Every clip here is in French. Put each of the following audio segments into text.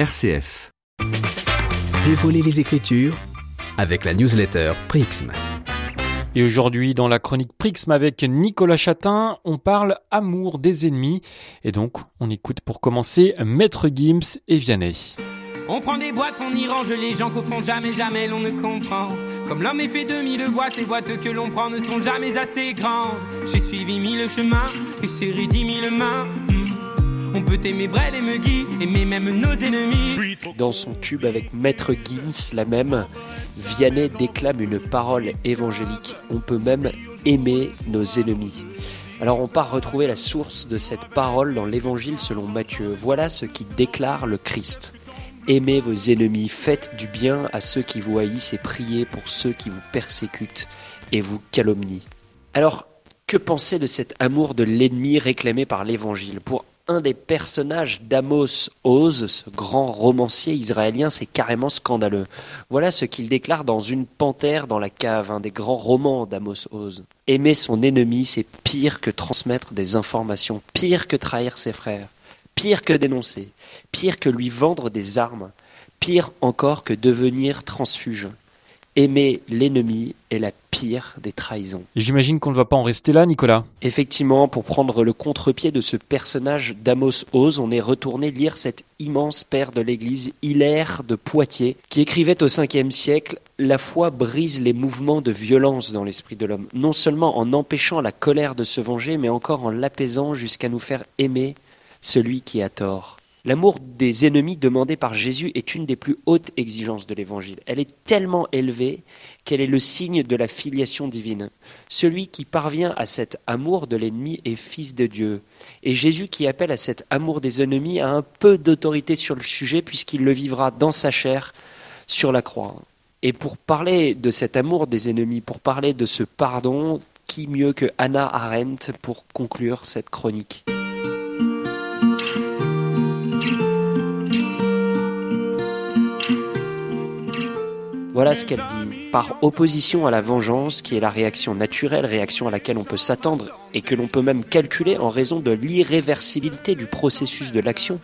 RCF. Dévoiler les Écritures avec la newsletter Prixm. Et aujourd'hui, dans la chronique Prixm avec Nicolas Chatin, on parle amour des ennemis. Et donc, on écoute pour commencer Maître Gims et Vianney. On prend des boîtes, on y range les gens qu'au fond jamais, jamais l'on ne comprend. Comme l'homme est fait de mille bois, ces boîtes que l'on prend ne sont jamais assez grandes. J'ai suivi mille chemins et serré dix mille mains. On peut aimer Brel et aimer même nos ennemis. Dans son tube avec Maître Gims, la même, Vianney déclame une parole évangélique. On peut même aimer nos ennemis. Alors on part retrouver la source de cette parole dans l'évangile selon Matthieu. Voilà ce qui déclare le Christ. Aimez vos ennemis, faites du bien à ceux qui vous haïssent et priez pour ceux qui vous persécutent et vous calomnient. Alors, que penser de cet amour de l'ennemi réclamé par l'Évangile? Pour un des personnages d'Amos Oz, ce grand romancier israélien, c'est carrément scandaleux. Voilà ce qu'il déclare dans Une panthère dans la cave, un des grands romans d'Amos Oz. Aimer son ennemi, c'est pire que transmettre des informations, pire que trahir ses frères, pire que dénoncer, pire que lui vendre des armes, pire encore que devenir transfuge. Aimer l'ennemi est la pire des trahisons. J'imagine qu'on ne va pas en rester là, Nicolas. Effectivement, pour prendre le contre-pied de ce personnage d'Amos Oz, on est retourné lire cet immense père de l'Église, Hilaire de Poitiers, qui écrivait au 5e siècle La foi brise les mouvements de violence dans l'esprit de l'homme, non seulement en empêchant la colère de se venger, mais encore en l'apaisant jusqu'à nous faire aimer celui qui a tort. L'amour des ennemis demandé par Jésus est une des plus hautes exigences de l'Évangile. Elle est tellement élevée qu'elle est le signe de la filiation divine. Celui qui parvient à cet amour de l'ennemi est fils de Dieu. Et Jésus qui appelle à cet amour des ennemis a un peu d'autorité sur le sujet puisqu'il le vivra dans sa chair sur la croix. Et pour parler de cet amour des ennemis, pour parler de ce pardon, qui mieux que Anna Arendt pour conclure cette chronique? Voilà ce qu'elle dit. Par opposition à la vengeance, qui est la réaction naturelle, réaction à laquelle on peut s'attendre et que l'on peut même calculer en raison de l'irréversibilité du processus de l'action,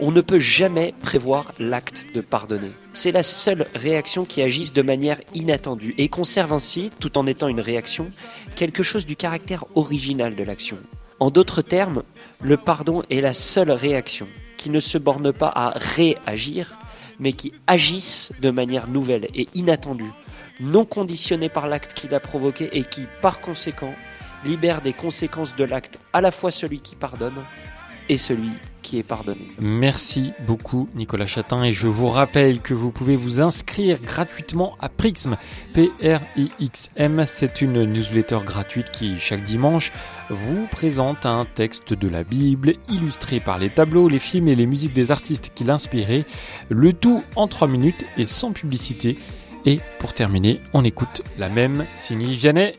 on ne peut jamais prévoir l'acte de pardonner. C'est la seule réaction qui agisse de manière inattendue et conserve ainsi, tout en étant une réaction, quelque chose du caractère original de l'action. En d'autres termes, le pardon est la seule réaction qui ne se borne pas à réagir, mais qui agissent de manière nouvelle et inattendue, non conditionnée par l'acte qui l'a provoqué et qui, par conséquent, libère des conséquences de l'acte à la fois celui qui pardonne et celui qui est pardonné. Merci beaucoup Nicolas Chatin et je vous rappelle que vous pouvez vous inscrire gratuitement à Prixm, P-R-I-X-M, c'est une newsletter gratuite qui chaque dimanche vous présente un texte de la Bible illustré par les tableaux, les films et les musiques des artistes qui l'inspiraient, le tout en 3 minutes et sans publicité. Et pour terminer, on écoute la même Sini Vianney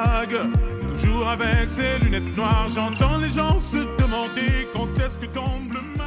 Avec ces lunettes noires, j'entends les gens se demander quand est-ce que tombe le.